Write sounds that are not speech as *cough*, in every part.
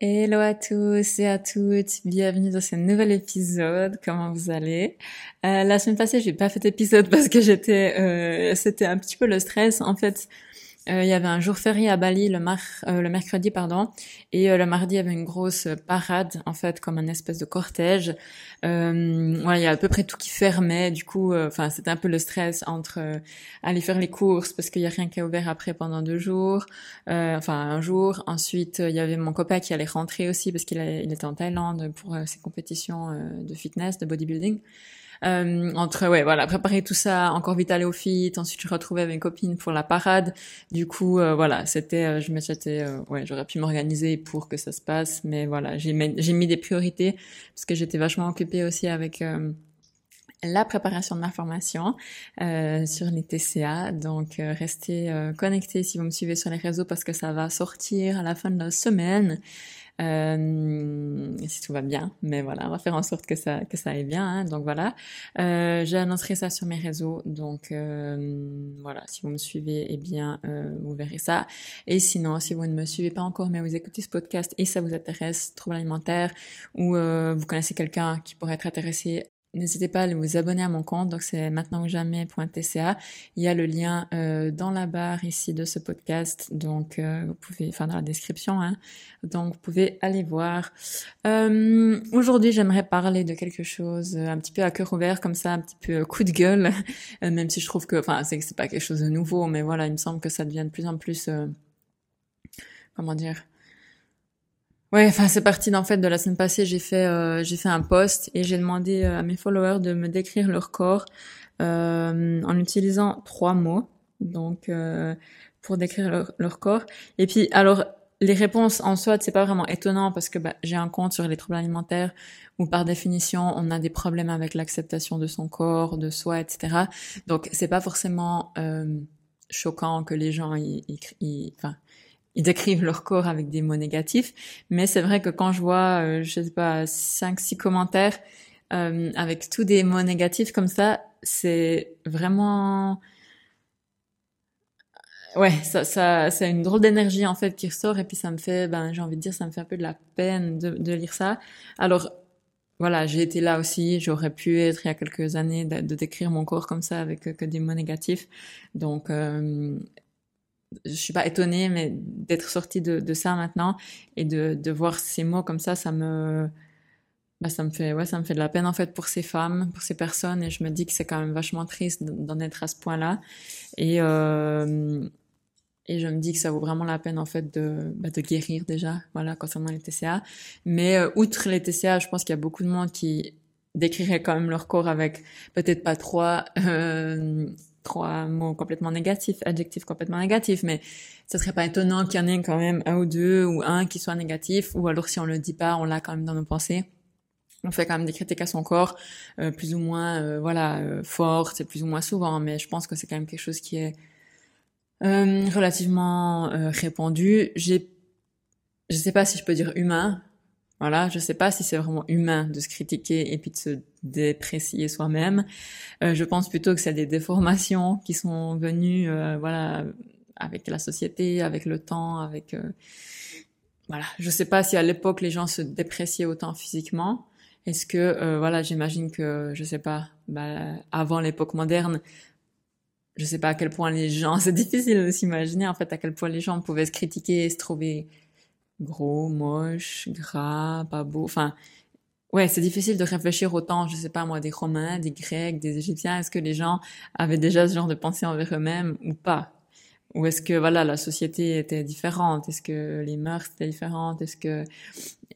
Hello à tous et à toutes, bienvenue dans ce nouvel épisode. Comment vous allez? Euh, La semaine passée, j'ai pas fait d'épisode parce que j'étais, euh, c'était un petit peu le stress. En fait, euh, il y avait un jour férié à Bali le, mar euh, le mercredi pardon et euh, le mardi il y avait une grosse parade en fait comme un espèce de cortège. Euh, ouais, il y a à peu près tout qui fermait. Du coup enfin c'était un peu le stress entre aller faire les courses parce qu'il y a rien qui est ouvert après pendant deux jours enfin un jour. Ensuite il y avait mon copain qui allait rentrer aussi parce qu'il il était en Thaïlande pour ses compétitions de fitness de bodybuilding euh, entre ouais voilà préparer tout ça, encore vite aller au fit, ensuite je retrouvais mes copines pour la parade. Du coup euh, voilà c'était euh, je me j'étais ouais j'aurais pu m'organiser pour que ça se passe, mais voilà j'ai mis, des priorités parce que j'étais vachement occupée aussi avec la préparation de ma formation euh, sur les TCA. Donc, restez connectés si vous me suivez sur les réseaux parce que ça va sortir à la fin de la semaine. Euh, si tout va bien, mais voilà, on va faire en sorte que ça que ça aille bien. Hein, donc voilà, euh, j'annoncerai ça sur mes réseaux. Donc euh, voilà, si vous me suivez, eh bien euh, vous verrez ça. Et sinon, si vous ne me suivez pas encore, mais vous écoutez ce podcast et ça vous intéresse, trouble alimentaire, ou euh, vous connaissez quelqu'un qui pourrait être intéressé N'hésitez pas à vous abonner à mon compte, donc c'est maintenant ou jamais.tca. Il y a le lien euh, dans la barre ici de ce podcast, donc euh, vous pouvez, enfin dans la description, hein, donc vous pouvez aller voir. Euh, Aujourd'hui, j'aimerais parler de quelque chose un petit peu à cœur ouvert, comme ça, un petit peu coup de gueule, même si je trouve que, enfin, c'est que c'est pas quelque chose de nouveau, mais voilà, il me semble que ça devient de plus en plus, euh, comment dire, Ouais, enfin c'est parti en fait de la semaine passée. J'ai fait euh, j'ai fait un post et j'ai demandé euh, à mes followers de me décrire leur corps euh, en utilisant trois mots. Donc euh, pour décrire leur, corps. Et puis alors les réponses en soi c'est pas vraiment étonnant parce que bah, j'ai un compte sur les troubles alimentaires où par définition on a des problèmes avec l'acceptation de son corps, de soi, etc. Donc c'est pas forcément euh, choquant que les gens ils, ils, ils décrivent leur corps avec des mots négatifs, mais c'est vrai que quand je vois, euh, je sais pas, cinq, six commentaires euh, avec tous des mots négatifs comme ça, c'est vraiment, ouais, ça, ça, c'est une drôle d'énergie en fait qui ressort et puis ça me fait, ben, j'ai envie de dire, ça me fait un peu de la peine de, de lire ça. Alors voilà, j'ai été là aussi, j'aurais pu être il y a quelques années de, de décrire mon corps comme ça avec que des mots négatifs. Donc euh, je suis pas étonnée, mais d'être sortie de, ça maintenant et de, voir ces mots comme ça, ça me, bah, ça me fait, ouais, ça me fait de la peine en fait pour ces femmes, pour ces personnes, et je me dis que c'est quand même vachement triste d'en être à ce point-là. Et euh, et je me dis que ça vaut vraiment la peine en fait de, bah, guérir déjà, voilà, concernant les TCA. Mais euh, outre les TCA, je pense qu'il y a beaucoup de monde qui décrirait quand même leur corps avec peut-être pas trois euh, trois mots complètement négatifs, adjectifs complètement négatifs, mais ce serait pas étonnant qu'il y en ait quand même un ou deux ou un qui soit négatif, ou alors si on le dit pas, on l'a quand même dans nos pensées. On fait quand même des critiques à son corps, euh, plus ou moins, euh, voilà, euh, fortes, plus ou moins souvent, mais je pense que c'est quand même quelque chose qui est euh, relativement euh, répandu. J'ai, je sais pas si je peux dire humain, voilà, je sais pas si c'est vraiment humain de se critiquer et puis de se déprécier soi-même. Euh, je pense plutôt que c'est des déformations qui sont venues, euh, voilà, avec la société, avec le temps, avec, euh, voilà. Je sais pas si à l'époque les gens se dépréciaient autant physiquement. Est-ce que, euh, voilà, j'imagine que, je sais pas, bah, avant l'époque moderne, je sais pas à quel point les gens, *laughs* c'est difficile de s'imaginer en fait à quel point les gens pouvaient se critiquer et se trouver gros, moche, gras, pas beau. Enfin, ouais, c'est difficile de réfléchir autant, je sais pas moi, des Romains, des Grecs, des Égyptiens. Est-ce que les gens avaient déjà ce genre de pensée envers eux-mêmes ou pas? Ou est-ce que voilà, la société était différente? Est-ce que les mœurs étaient différentes? Est-ce que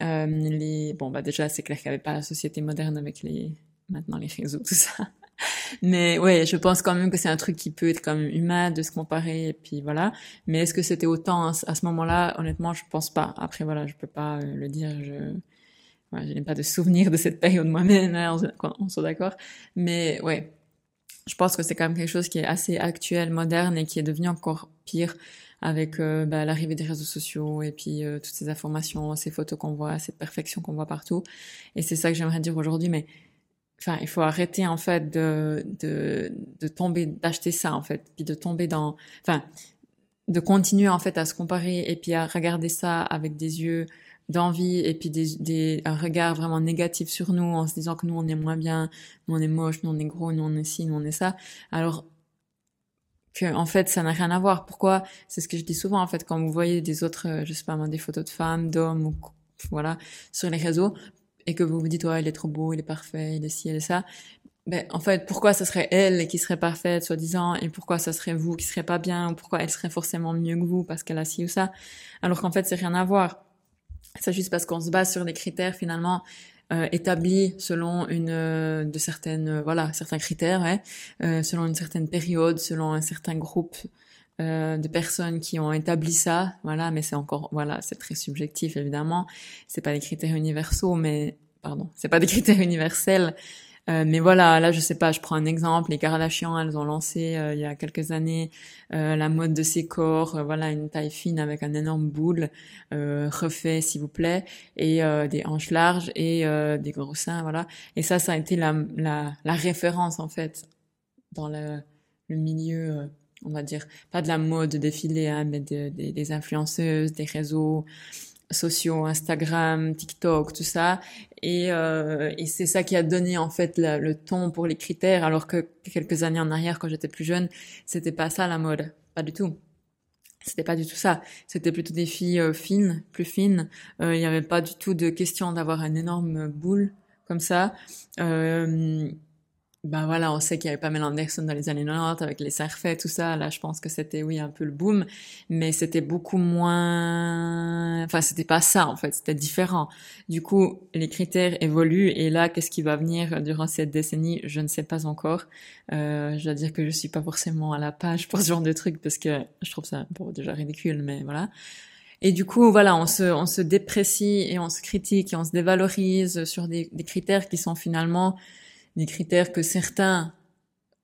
euh, les bon bah déjà c'est clair qu'il n'y avait pas la société moderne avec les maintenant les réseaux tout ça. Mais ouais, je pense quand même que c'est un truc qui peut être quand même humain de se comparer et puis voilà. Mais est-ce que c'était autant à ce moment-là? Honnêtement, je pense pas. Après voilà, je peux pas euh, le dire. Je je n'ai pas de souvenir de cette période moi-même. Hein, on, on soit d'accord. Mais ouais, je pense que c'est quand même quelque chose qui est assez actuel, moderne et qui est devenu encore pire avec euh, bah, l'arrivée des réseaux sociaux et puis euh, toutes ces informations, ces photos qu'on voit, cette perfection qu'on voit partout. Et c'est ça que j'aimerais dire aujourd'hui. Mais enfin, il faut arrêter en fait de de, de tomber, d'acheter ça en fait, puis de tomber dans, enfin, de continuer en fait à se comparer et puis à regarder ça avec des yeux d'envie et puis des, des, un regard vraiment négatif sur nous en se disant que nous on est moins bien, nous on est moche, nous on est gros, nous on est ci, nous on est ça. Alors que en fait ça n'a rien à voir. Pourquoi? C'est ce que je dis souvent en fait quand vous voyez des autres, euh, je sais pas des photos de femmes, d'hommes ou voilà sur les réseaux et que vous vous dites ouais il est trop beau, il est parfait, il est ci, il est ça. Ben, en fait, pourquoi ça serait elle qui serait parfaite, soi-disant, et pourquoi ça serait vous qui serait pas bien, ou pourquoi elle serait forcément mieux que vous parce qu'elle a ci ou ça, alors qu'en fait, c'est rien à voir. C'est juste parce qu'on se base sur des critères finalement euh, établis selon une euh, de certaines euh, voilà certains critères, ouais, euh, selon une certaine période, selon un certain groupe de personnes qui ont établi ça, voilà. Mais c'est encore voilà, c'est très subjectif évidemment. C'est pas des critères universaux, mais pardon, c'est pas des *laughs* critères universels. Euh, mais voilà, là je sais pas, je prends un exemple, les Kardashian, elles ont lancé euh, il y a quelques années euh, la mode de ces corps, voilà une taille fine avec un énorme boule refait s'il vous plaît et des hanches larges et des gros seins, voilà. Et ça, ça a été la, la, la référence en fait dans le, le milieu on va dire, pas de la mode défilé, hein, mais des influenceuses, des réseaux sociaux, Instagram, TikTok, tout ça. Et, euh, et c'est ça qui a donné en fait le ton pour les critères, alors que quelques années en arrière, quand j'étais plus jeune, c'était pas ça la mode, pas du tout. C'était pas du tout ça. C'était plutôt des filles euh, fines, plus fines. Euh, il n'y avait pas du tout de question d'avoir un énorme boule comme ça. Euh, ben voilà, on sait qu'il y avait Pamela Anderson dans les années 90 avec les serfets, tout ça. Là, je pense que c'était, oui, un peu le boom, mais c'était beaucoup moins, enfin, c'était pas ça, en fait, c'était différent. Du coup, les critères évoluent et là, qu'est-ce qui va venir durant cette décennie? Je ne sais pas encore. Euh, je dois dire que je suis pas forcément à la page pour ce genre de trucs parce que je trouve ça bon, déjà ridicule, mais voilà. Et du coup, voilà, on se, on se déprécie et on se critique et on se dévalorise sur des, des critères qui sont finalement des critères que certains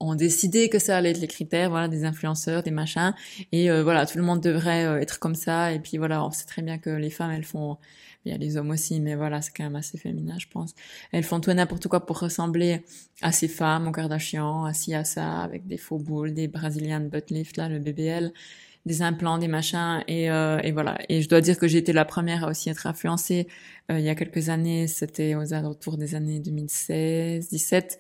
ont décidé que ça allait être les critères, voilà, des influenceurs, des machins, et euh, voilà, tout le monde devrait euh, être comme ça, et puis voilà, on sait très bien que les femmes, elles font, il y a les hommes aussi, mais voilà, c'est quand même assez féminin, je pense, elles font tout n'importe quoi pour ressembler à ces femmes, au Kardashian, à ci, à ça, avec des faux boules, des Brazilian butt lift, là, le BBL, des implants, des machins, et, euh, et voilà. Et je dois dire que j'ai été la première à aussi être influencée euh, il y a quelques années. C'était aux alentours des années 2016, 17.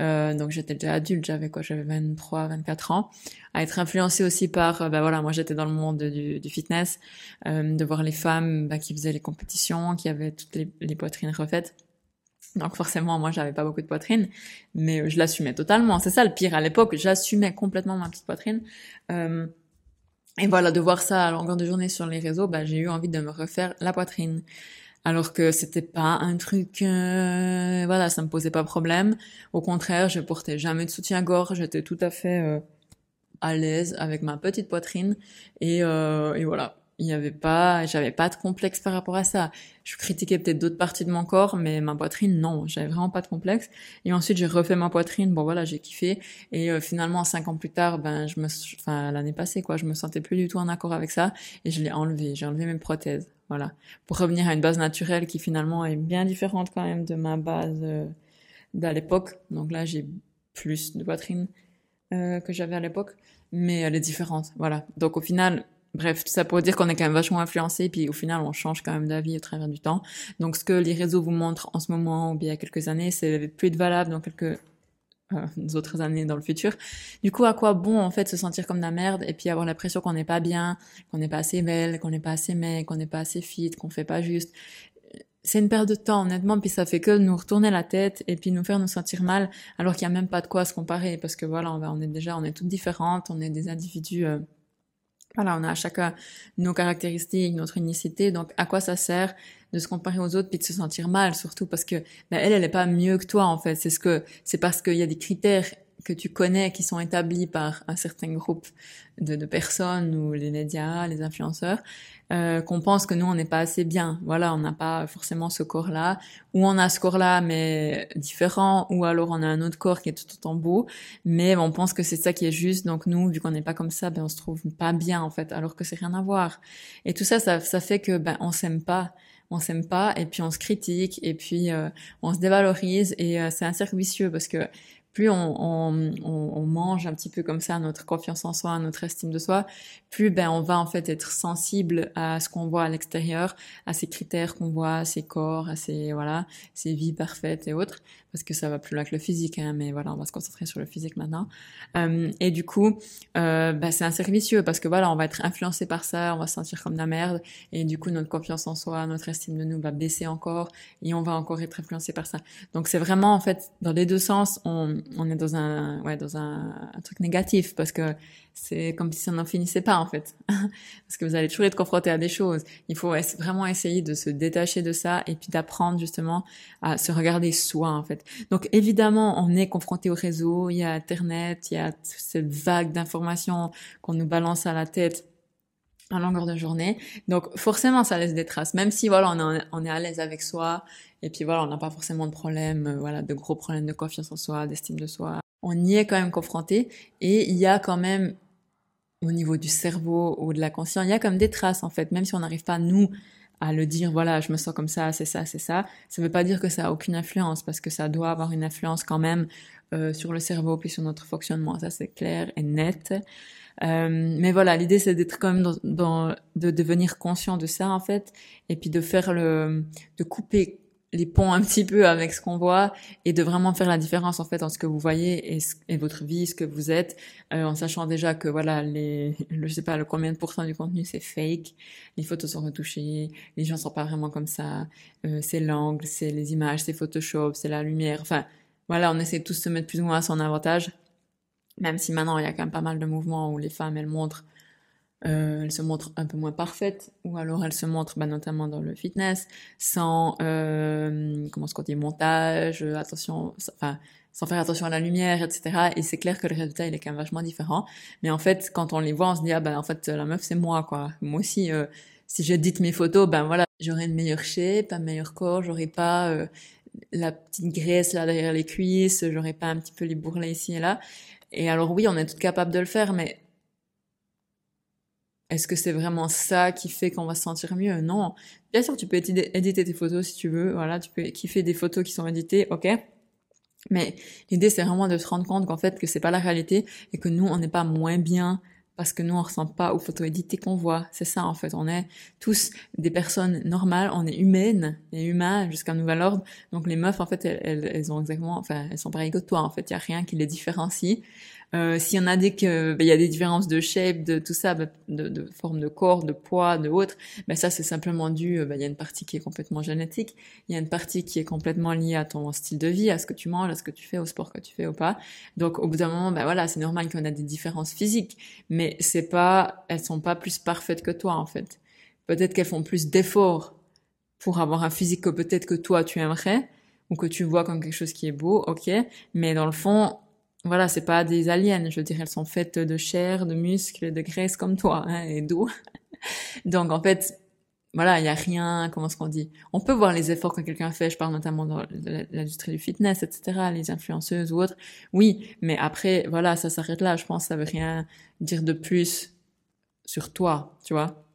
Euh, donc j'étais déjà adulte, j'avais quoi, j'avais 23, 24 ans, à être influencée aussi par, euh, bah voilà, moi j'étais dans le monde du, du fitness, euh, de voir les femmes bah, qui faisaient les compétitions, qui avaient toutes les, les poitrines refaites. Donc forcément, moi, j'avais pas beaucoup de poitrine, mais je l'assumais totalement. C'est ça le pire à l'époque, j'assumais complètement ma petite poitrine. Euh, et voilà, de voir ça à longueur de journée sur les réseaux, bah, j'ai eu envie de me refaire la poitrine. Alors que c'était pas un truc, euh, voilà, ça me posait pas problème. Au contraire, je portais jamais de soutien-gorge, j'étais tout à fait euh, à l'aise avec ma petite poitrine. Et, euh, et voilà, il y avait pas, j'avais pas de complexe par rapport à ça. Je critiquais peut-être d'autres parties de mon corps, mais ma poitrine, non, j'avais vraiment pas de complexe. Et ensuite, j'ai refait ma poitrine. Bon, voilà, j'ai kiffé. Et euh, finalement, cinq ans plus tard, ben, je me, enfin, l'année passée, quoi, je me sentais plus du tout en accord avec ça, et je l'ai enlevé. J'ai enlevé mes prothèses, voilà, pour revenir à une base naturelle qui finalement est bien différente quand même de ma base euh, d'à l'époque. Donc là, j'ai plus de poitrine euh, que j'avais à l'époque, mais elle est différente, voilà. Donc au final Bref, tout ça pour dire qu'on est quand même vachement influencé, puis au final, on change quand même d'avis au travers du temps. Donc, ce que les réseaux vous montrent en ce moment ou bien il y a quelques années, c'est plus de valable dans quelques euh, *laughs* autres années dans le futur. Du coup, à quoi bon en fait se sentir comme de la merde et puis avoir l'impression qu'on n'est pas bien, qu'on n'est pas assez belle, qu'on n'est pas assez mec, qu'on n'est pas assez fit, qu'on fait pas juste? C'est une perte de temps honnêtement, puis ça fait que nous retourner la tête et puis nous faire nous sentir mal, alors qu'il y a même pas de quoi se comparer parce que voilà, on, on est déjà, on est toutes différentes, on est des individus. Euh, voilà, on a chacun nos caractéristiques, notre unicité. Donc, à quoi ça sert de se comparer aux autres puis de se sentir mal, surtout parce que ben, elle, elle est pas mieux que toi en fait. C'est ce que c'est parce qu'il y a des critères que tu connais qui sont établis par un certain groupe de personnes ou les médias, les influenceurs, euh, qu'on pense que nous on n'est pas assez bien. Voilà, on n'a pas forcément ce corps-là, ou on a ce corps-là mais différent, ou alors on a un autre corps qui est tout autant beau, mais on pense que c'est ça qui est juste. Donc nous, vu qu'on n'est pas comme ça, ben on se trouve pas bien en fait, alors que c'est rien à voir. Et tout ça, ça, ça fait que ben on s'aime pas. On s'aime pas. Et puis on se critique. Et puis euh, on se dévalorise. Et euh, c'est un cercle vicieux parce que plus on, on, on, mange un petit peu comme ça notre confiance en soi, notre estime de soi, plus ben on va en fait être sensible à ce qu'on voit à l'extérieur, à ces critères qu'on voit, à ces corps, à ces voilà, ces vies parfaites et autres, parce que ça va plus loin que le physique, hein, mais voilà, on va se concentrer sur le physique maintenant. Euh, et du coup, euh, ben, c'est un servicieux parce que voilà, on va être influencé par ça, on va se sentir comme de la merde, et du coup notre confiance en soi, notre estime de nous va baisser encore, et on va encore être influencé par ça. Donc c'est vraiment en fait dans les deux sens, on, on est dans un ouais dans un, truc négatif parce que c'est comme si ça n'en finissait pas en fait. *laughs* Parce que vous allez toujours être confronté à des choses. Il faut vraiment essayer de se détacher de ça et puis d'apprendre justement à se regarder soi en fait. Donc évidemment, on est confronté au réseau, il y a Internet, il y a cette vague d'informations qu'on nous balance à la tête en longueur de journée. Donc forcément, ça laisse des traces. Même si voilà, on est à l'aise avec soi et puis voilà, on n'a pas forcément de problème, euh, voilà, de gros problèmes de confiance en soi, d'estime de soi. On y est quand même confronté et il y a quand même au niveau du cerveau ou de la conscience, il y a comme des traces en fait, même si on n'arrive pas nous à le dire, voilà, je me sens comme ça, c'est ça, c'est ça, ça ne veut pas dire que ça a aucune influence, parce que ça doit avoir une influence quand même euh, sur le cerveau puis sur notre fonctionnement, ça c'est clair et net. Euh, mais voilà, l'idée c'est d'être quand même dans, dans, de devenir conscient de ça en fait, et puis de faire le, de couper les ponts un petit peu avec ce qu'on voit et de vraiment faire la différence en fait entre ce que vous voyez et, votre vie, ce que vous êtes, euh, en sachant déjà que voilà les, *laughs* je sais pas le combien de pourcents du contenu c'est fake, les photos sont retouchées, les gens sont pas vraiment comme ça, euh, c'est l'angle, c'est les images, c'est Photoshop, c'est la lumière, enfin voilà on essaie tous de se mettre plus ou moins à son avantage, même si maintenant il y a quand même pas mal de mouvements où les femmes elles montrent euh, elle se montre un peu moins parfaite, ou alors elle se montre bah, notamment dans le fitness, sans euh, comment ce qu'on montage, attention, enfin sans faire attention à la lumière, etc. Et c'est clair que le résultat il est quand même vachement différent. Mais en fait, quand on les voit, on se dit ah ben en fait la meuf c'est moi quoi. Moi aussi, euh, si j'édite mes photos, ben voilà, j'aurai une meilleure shape, un meilleur corps, j'aurai pas euh, la petite graisse là derrière les cuisses, j'aurai pas un petit peu les bourrelets ici et là. Et alors oui, on est toutes capables de le faire, mais est-ce que c'est vraiment ça qui fait qu'on va se sentir mieux? Non. Bien sûr, tu peux éditer tes photos si tu veux. Voilà, tu peux kiffer des photos qui sont éditées, ok. Mais l'idée, c'est vraiment de se rendre compte qu'en fait, que c'est pas la réalité et que nous, on n'est pas moins bien parce que nous, on ressemble pas aux photos éditées qu'on voit. C'est ça, en fait. On est tous des personnes normales, on est humaines et humains jusqu'à nouvel ordre. Donc, les meufs, en fait, elles, elles, ont exactement, enfin, elles sont pareilles que toi, en fait. Il y a rien qui les différencie. Euh, S'il y en a des que ben, il y a des différences de shape, de tout ça, ben, de, forme de corps, de poids, de autres, ben ça c'est simplement dû. Ben, il y a une partie qui est complètement génétique, il y a une partie qui est complètement liée à ton style de vie, à ce que tu manges, à ce que tu fais, au sport que tu fais ou pas. Donc au bout d'un moment, voilà, c'est normal qu'on a des différences physiques, mais c'est pas, elles sont pas plus parfaites que toi en fait. Peut-être qu'elles font plus d'efforts pour avoir un physique que peut-être que toi tu aimerais ou que tu vois comme quelque chose qui est beau, ok, mais dans le fond, voilà, c'est pas des aliens, je veux dire, elles sont faites de chair, de muscles, de graisse comme toi, hein, et d'eau. *laughs* Donc en fait, voilà, il y a rien, comment est-ce qu'on dit? On peut voir les efforts que quelqu'un fait, je parle notamment dans l'industrie du fitness, etc., les influenceuses ou autres. Oui, mais après, voilà, ça s'arrête là, je pense, ça veut rien dire de plus sur toi, tu vois?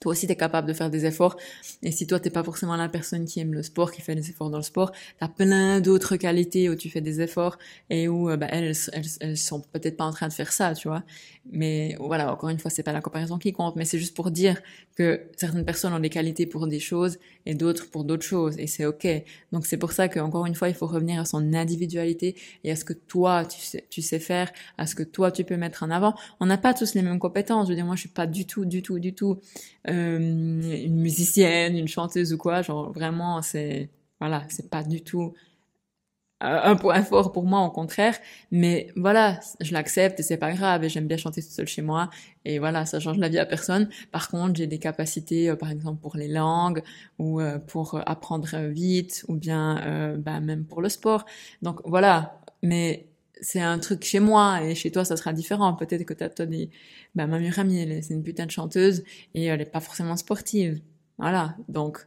Toi aussi, tu es capable de faire des efforts. Et si toi, t'es pas forcément la personne qui aime le sport, qui fait des efforts dans le sport, tu as plein d'autres qualités où tu fais des efforts et où euh, bah, elles, elles, elles sont peut-être pas en train de faire ça, tu vois. Mais voilà, encore une fois, c'est pas la comparaison qui compte, mais c'est juste pour dire que certaines personnes ont des qualités pour des choses et d'autres pour d'autres choses, et c'est ok. Donc c'est pour ça qu'encore une fois, il faut revenir à son individualité et à ce que toi tu sais, tu sais faire, à ce que toi tu peux mettre en avant. On n'a pas tous les mêmes compétences. Je veux dire, moi, je suis pas du tout, du tout, du tout euh, une musicienne, une chanteuse ou quoi. Genre vraiment, c'est voilà, c'est pas du tout un point fort pour moi au contraire mais voilà je l'accepte et c'est pas grave et j'aime bien chanter toute seule chez moi et voilà ça change la vie à personne par contre j'ai des capacités euh, par exemple pour les langues ou euh, pour apprendre vite ou bien euh, bah, même pour le sport donc voilà mais c'est un truc chez moi et chez toi ça sera différent peut-être que t'as toi des bah ma meilleure amie c'est une putain de chanteuse et elle est pas forcément sportive voilà donc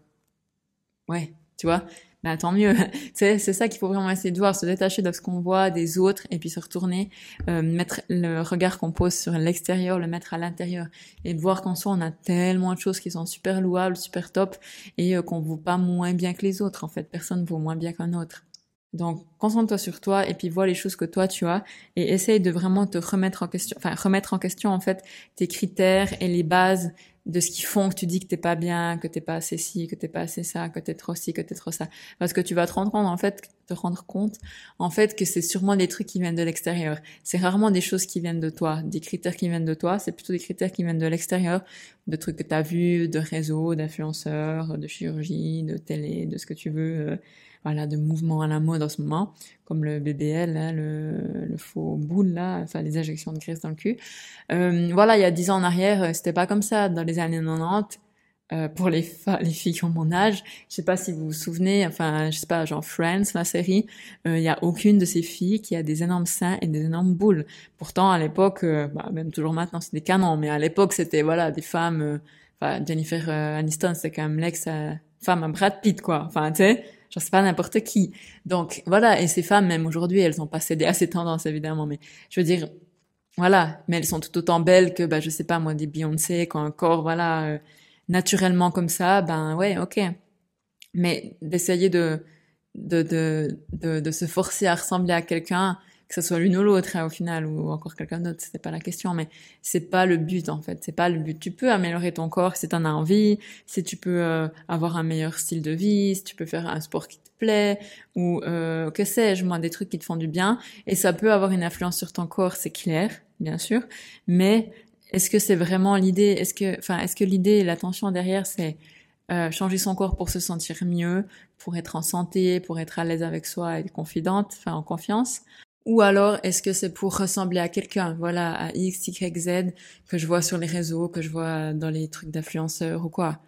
ouais tu vois bah tant mieux. *laughs* c'est ça qu'il faut vraiment essayer de voir, se détacher de ce qu'on voit des autres et puis se retourner, euh, mettre le regard qu'on pose sur l'extérieur, le mettre à l'intérieur et voir qu'en soi on a tellement de choses qui sont super louables, super top et euh, qu'on vaut pas moins bien que les autres. En fait, personne vaut moins bien qu'un autre. Donc, concentre-toi sur toi et puis vois les choses que toi tu as et essaye de vraiment te remettre en question, enfin remettre en question en fait tes critères et les bases de ce qui font que tu dis que t'es pas bien, que t'es pas assez ci, que t'es pas assez ça, que t'es trop ci, que t'es trop ça. Parce que tu vas te rendre compte en fait, te rendre compte en fait que c'est sûrement des trucs qui viennent de l'extérieur. C'est rarement des choses qui viennent de toi, des critères qui viennent de toi. C'est plutôt des critères qui viennent de l'extérieur, de trucs que t'as vus, de réseaux, d'influenceurs, de chirurgie, de télé, de ce que tu veux. Euh, voilà, de mouvements à la mode en ce moment, comme le BBL, là, le, le, faux boule, là, enfin les injections de graisse dans le cul. Euh, voilà, il y a dix ans en arrière, euh, c'était pas comme ça. Dans les années 90, euh, pour les, les filles qui ont mon âge, je sais pas si vous vous souvenez, enfin, je sais pas, genre Friends, la série, il euh, y a aucune de ces filles qui a des énormes seins et des énormes boules. Pourtant, à l'époque, euh, bah, même toujours maintenant, c'est des canons, mais à l'époque, c'était, voilà, des femmes, enfin, Jennifer Aniston, c'est quand même l'ex femme à Brad Pitt, quoi. Enfin, tu sais, je sais pas n'importe qui. Donc voilà, et ces femmes même aujourd'hui, elles ont pas cédé à ces tendances évidemment, mais je veux dire, voilà, mais elles sont tout autant belles que bah je sais pas moi des Beyoncé, quand un corps voilà euh, naturellement comme ça, ben ouais, ok. Mais d'essayer de de, de de de se forcer à ressembler à quelqu'un que ce soit l'une ou l'autre hein, au final ou encore quelqu'un d'autre c'était pas la question mais c'est pas le but en fait. C'est pas le but. Tu peux améliorer ton corps si t'en as envie si tu peux euh, avoir un meilleur style de vie si tu peux faire un sport qui te plaît ou euh, que sais-je moi des trucs qui te font du bien. Et ça peut avoir une influence sur ton corps c'est clair bien sûr. Mais est-ce que c'est vraiment l'idée? Est-ce que enfin est-ce que l'idée l'attention derrière c'est euh, changer son corps pour se sentir mieux, pour être en santé, pour être à l'aise avec soi et confidente, enfin en confiance, ou alors, est-ce que c'est pour ressembler à quelqu'un, voilà, à X, Y, Z, que je vois sur les réseaux, que je vois dans les trucs d'influenceurs ou quoi.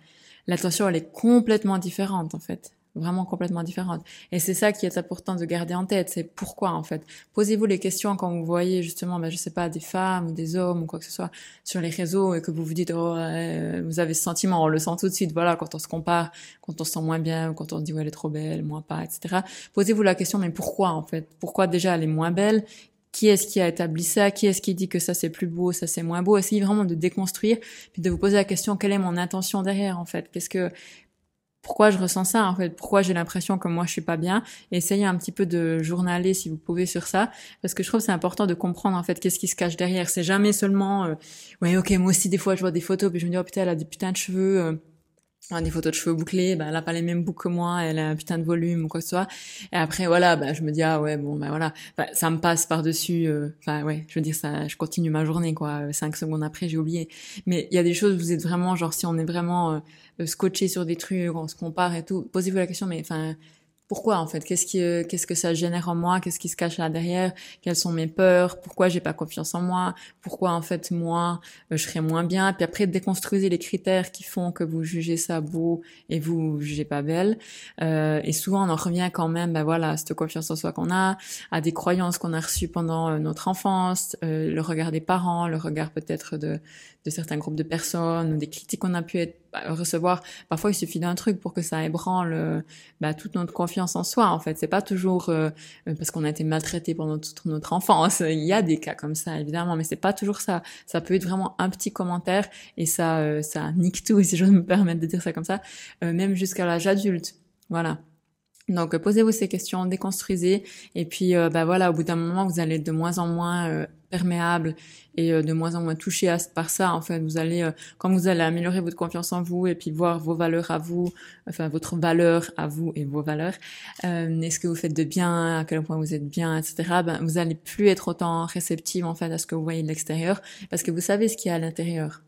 L'attention, elle est complètement différente, en fait vraiment complètement différente. Et c'est ça qui est important de garder en tête, c'est pourquoi en fait. Posez-vous les questions quand vous voyez justement, ben, je sais pas, des femmes ou des hommes ou quoi que ce soit sur les réseaux et que vous vous dites, oh, vous avez ce sentiment, on le sent tout de suite, voilà, quand on se compare, quand on se sent moins bien, quand on dit, ouais, elle est trop belle, moi pas, etc. Posez-vous la question, mais pourquoi en fait? Pourquoi déjà elle est moins belle? Qui est-ce qui a établi ça? Qui est-ce qui dit que ça c'est plus beau, ça c'est moins beau? Essayez vraiment de déconstruire, puis de vous poser la question quelle est mon intention derrière en fait? Qu'est-ce que pourquoi je ressens ça en fait, pourquoi j'ai l'impression que moi je suis pas bien? essayez un petit peu de journaler si vous pouvez sur ça, parce que je trouve c'est important de comprendre en fait qu'est-ce qui se cache derrière. C'est jamais seulement, euh, ouais ok moi aussi des fois je vois des photos puis je me dis oh putain elle a des putains de cheveux. Euh, des photos de cheveux bouclés, ben, elle a pas les mêmes boucles que moi, elle a un putain de volume ou quoi que ce soit. Et après, voilà, ben, je me dis, ah ouais, bon, ben voilà, ça me passe par-dessus, euh, enfin, ouais, je veux dire, ça, je continue ma journée, quoi. Cinq secondes après, j'ai oublié. Mais il y a des choses, vous êtes vraiment, genre, si on est vraiment euh, scotché sur des trucs, on se compare et tout, posez-vous la question, mais enfin, pourquoi en fait? Qu'est-ce qui, euh, qu'est-ce que ça génère en moi? Qu'est-ce qui se cache là derrière? Quelles sont mes peurs? Pourquoi j'ai pas confiance en moi? Pourquoi en fait moi euh, je serais moins bien? Puis après déconstruisez les critères qui font que vous jugez ça beau et vous jugez pas belle. Euh, et souvent on en revient quand même, ben voilà, cette confiance en soi qu'on a, à des croyances qu'on a reçues pendant euh, notre enfance, le regard des parents, le regard peut-être de de certains groupes de personnes ou des critiques qu'on a pu être, bah, recevoir. Parfois, il suffit d'un truc pour que ça ébranle bah, toute notre confiance en soi. En fait, c'est pas toujours euh, parce qu'on a été maltraité pendant toute notre enfance. Il y a des cas comme ça, évidemment, mais c'est pas toujours ça. Ça peut être vraiment un petit commentaire et ça, euh, ça nique tout, *laughs* si je me permettre de dire ça comme ça, euh, même jusqu'à l'âge adulte. Voilà. Donc posez-vous ces questions, déconstruisez, et puis bah voilà, au bout d'un moment, vous allez être de moins en moins perméable et euh, de moins en moins touché par ça. En fait, vous allez, euh, quand vous allez améliorer votre confiance en vous et puis voir vos valeurs à vous, enfin votre valeur à vous et vos valeurs, euh, est-ce que vous faites de bien, à quel point vous êtes bien, etc. Ben, vous allez plus être autant réceptive en fait à ce que vous voyez de l'extérieur parce que vous savez ce qu'il y a à l'intérieur.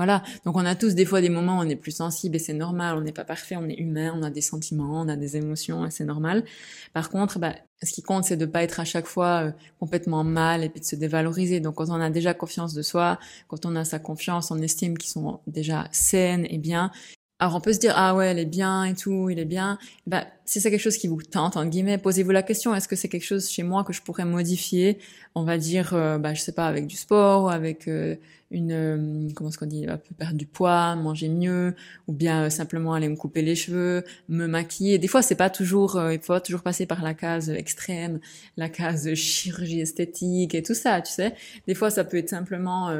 Voilà. Donc on a tous des fois des moments où on est plus sensible et c'est normal, on n'est pas parfait, on est humain, on a des sentiments, on a des émotions et c'est normal. Par contre, bah, ce qui compte, c'est de pas être à chaque fois euh, complètement mal et puis de se dévaloriser. Donc quand on a déjà confiance de soi, quand on a sa confiance, on estime qu'ils sont déjà saines et bien, alors on peut se dire ah ouais elle est bien et tout, il est bien. Bah si c'est quelque chose qui vous tente en guillemets, posez-vous la question est-ce que c'est quelque chose chez moi que je pourrais modifier? On va dire euh, bah je sais pas avec du sport avec euh, une euh, comment est-ce qu'on dit perdre du poids, manger mieux ou bien simplement aller me couper les cheveux, me maquiller. Des fois c'est pas toujours il faut toujours passer par la case extrême, la case chirurgie esthétique et tout ça, tu sais. Des fois ça peut être simplement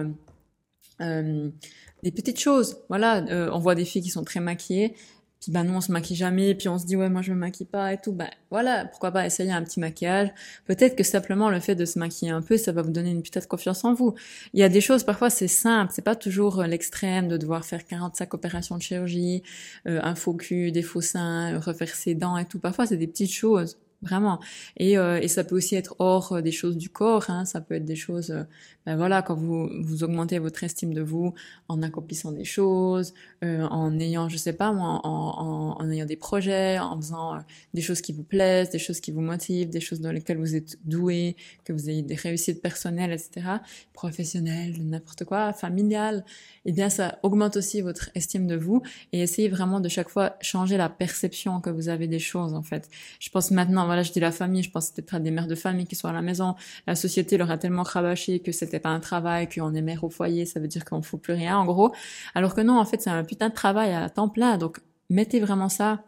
des petites choses. Voilà, euh, on voit des filles qui sont très maquillées. Puis ben nous on se maquille jamais, puis on se dit ouais moi je me maquille pas et tout. Ben voilà, pourquoi pas essayer un petit maquillage. Peut-être que simplement le fait de se maquiller un peu, ça va vous donner une putain de confiance en vous. Il y a des choses parfois c'est simple, c'est pas toujours euh, l'extrême de devoir faire 45 opérations de chirurgie, euh, un faux cul, des faux seins, refaire ses dents et tout. Parfois c'est des petites choses vraiment. Et, euh, et ça peut aussi être hors euh, des choses du corps, hein. ça peut être des choses, euh, ben voilà, quand vous, vous augmentez votre estime de vous en accomplissant des choses, euh, en ayant, je sais pas moi, en, en, en ayant des projets, en faisant des choses qui vous plaisent, des choses qui vous motivent, des choses dans lesquelles vous êtes doué, que vous ayez des réussites personnelles, etc., professionnelles, n'importe quoi, familiales, eh bien ça augmente aussi votre estime de vous et essayez vraiment de chaque fois changer la perception que vous avez des choses en fait. Je pense maintenant voilà, je dis la famille, je pense peut-être à des mères de famille qui sont à la maison. La société leur a tellement rabâché que c'était pas un travail, qu'on est mère au foyer, ça veut dire qu'on fout plus rien, en gros. Alors que non, en fait, c'est un putain de travail à temps plein. Donc, mettez vraiment ça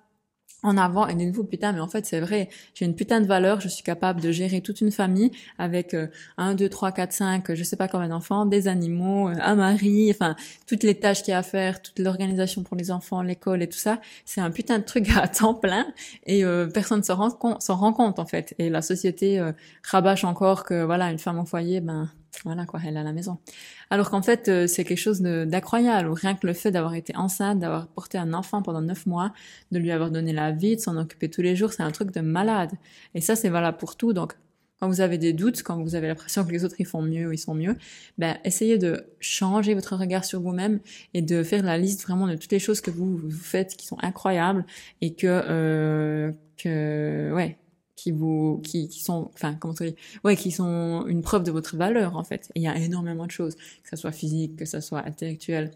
en avant et dites-vous putain mais en fait c'est vrai j'ai une putain de valeur je suis capable de gérer toute une famille avec euh, un deux trois quatre cinq je sais pas combien d'enfants des animaux euh, un mari enfin toutes les tâches qu'il y a à faire toute l'organisation pour les enfants l'école et tout ça. C'est un putain de truc *laughs* à temps plein et euh, personne s'en rend compte s'en rend compte en fait. Et la société euh, rabâche encore que voilà une femme au foyer ben voilà quoi, elle est à la maison. Alors qu'en fait, euh, c'est quelque chose d'incroyable. Rien que le fait d'avoir été enceinte, d'avoir porté un enfant pendant neuf mois, de lui avoir donné la vie, de s'en occuper tous les jours, c'est un truc de malade. Et ça, c'est valable pour tout. Donc, quand vous avez des doutes, quand vous avez l'impression que les autres ils font mieux ou ils sont mieux, ben essayez de changer votre regard sur vous-même et de faire la liste vraiment de toutes les choses que vous, vous faites qui sont incroyables et que euh, que ouais qui vous qui, qui sont enfin comment dire? Ouais qui sont une preuve de votre valeur en fait il y a énormément de choses que ça soit physique que ça soit intellectuel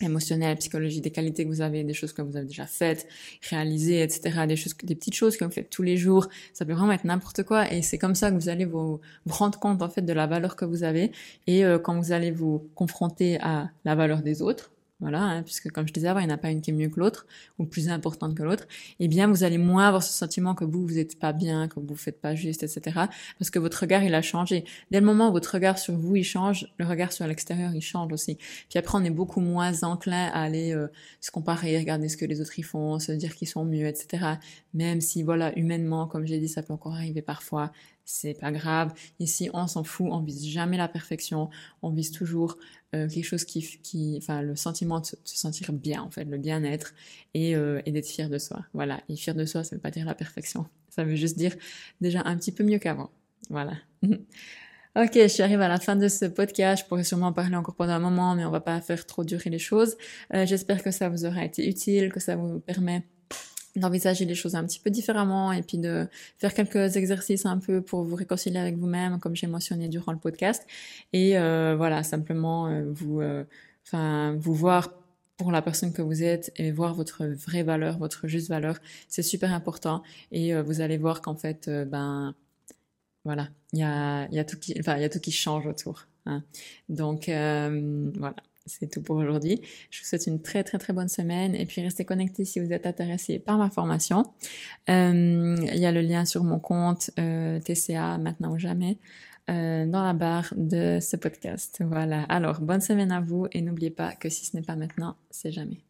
émotionnel, psychologie, des qualités que vous avez, des choses que vous avez déjà faites, réalisées, etc., des choses, des petites choses que vous faites tous les jours. Ça peut vraiment être n'importe quoi et c'est comme ça que vous allez vous, vous, rendre compte en fait de la valeur que vous avez et euh, quand vous allez vous confronter à la valeur des autres, voilà, hein, puisque comme je disais avant, il n'y en a pas une qui est mieux que l'autre ou plus importante que l'autre, eh bien vous allez moins avoir ce sentiment que vous vous n'êtes pas bien, que vous vous faites pas juste, etc. Parce que votre regard il a changé. Dès le moment où votre regard sur vous il change, le regard sur l'extérieur il change aussi. Puis après on est beaucoup moins enclin à aller euh, se comparer, regarder ce que les autres y font, se dire qu'ils sont mieux, etc. Même si voilà humainement, comme j'ai dit, ça peut encore arriver parfois c'est pas grave. Ici, on s'en fout, on vise jamais la perfection, on vise toujours euh, quelque chose qui, qui, enfin, le sentiment de se, sentir bien, en fait, le bien-être et, euh, et d'être fier de soi. Voilà. Et fier de soi, ça veut pas dire la perfection. *laughs* Ça veut juste dire déjà un petit peu mieux qu'avant. Voilà. *laughs* Ok, je suis arrivée à la fin de ce podcast. Je pourrais sûrement en parler encore pendant un moment, mais on va pas faire trop durer les choses. Euh, J'espère que ça vous aura été utile, que ça vous permet d'envisager les choses un petit peu différemment et puis de faire quelques exercices un peu pour vous réconcilier avec vous-même, comme j'ai mentionné durant le podcast. Et euh, voilà, simplement euh, vous, euh, enfin, vous voir pour la personne que vous êtes et voir votre vraie valeur, votre juste valeur, c'est super important. Et euh, vous allez voir qu'en fait, euh, ben voilà, il y a, y a tout qui, enfin, il y a tout qui change autour. Hein. Donc voilà c'est tout pour aujourd'hui. Je vous souhaite une très très très bonne semaine et puis restez connectés si vous êtes intéressé par ma formation. Euh, il y a le lien sur mon compte euh, TCA maintenant ou jamais euh, dans la barre de ce podcast. Voilà. Alors bonne semaine à vous et n'oubliez pas que si ce n'est pas maintenant, c'est jamais.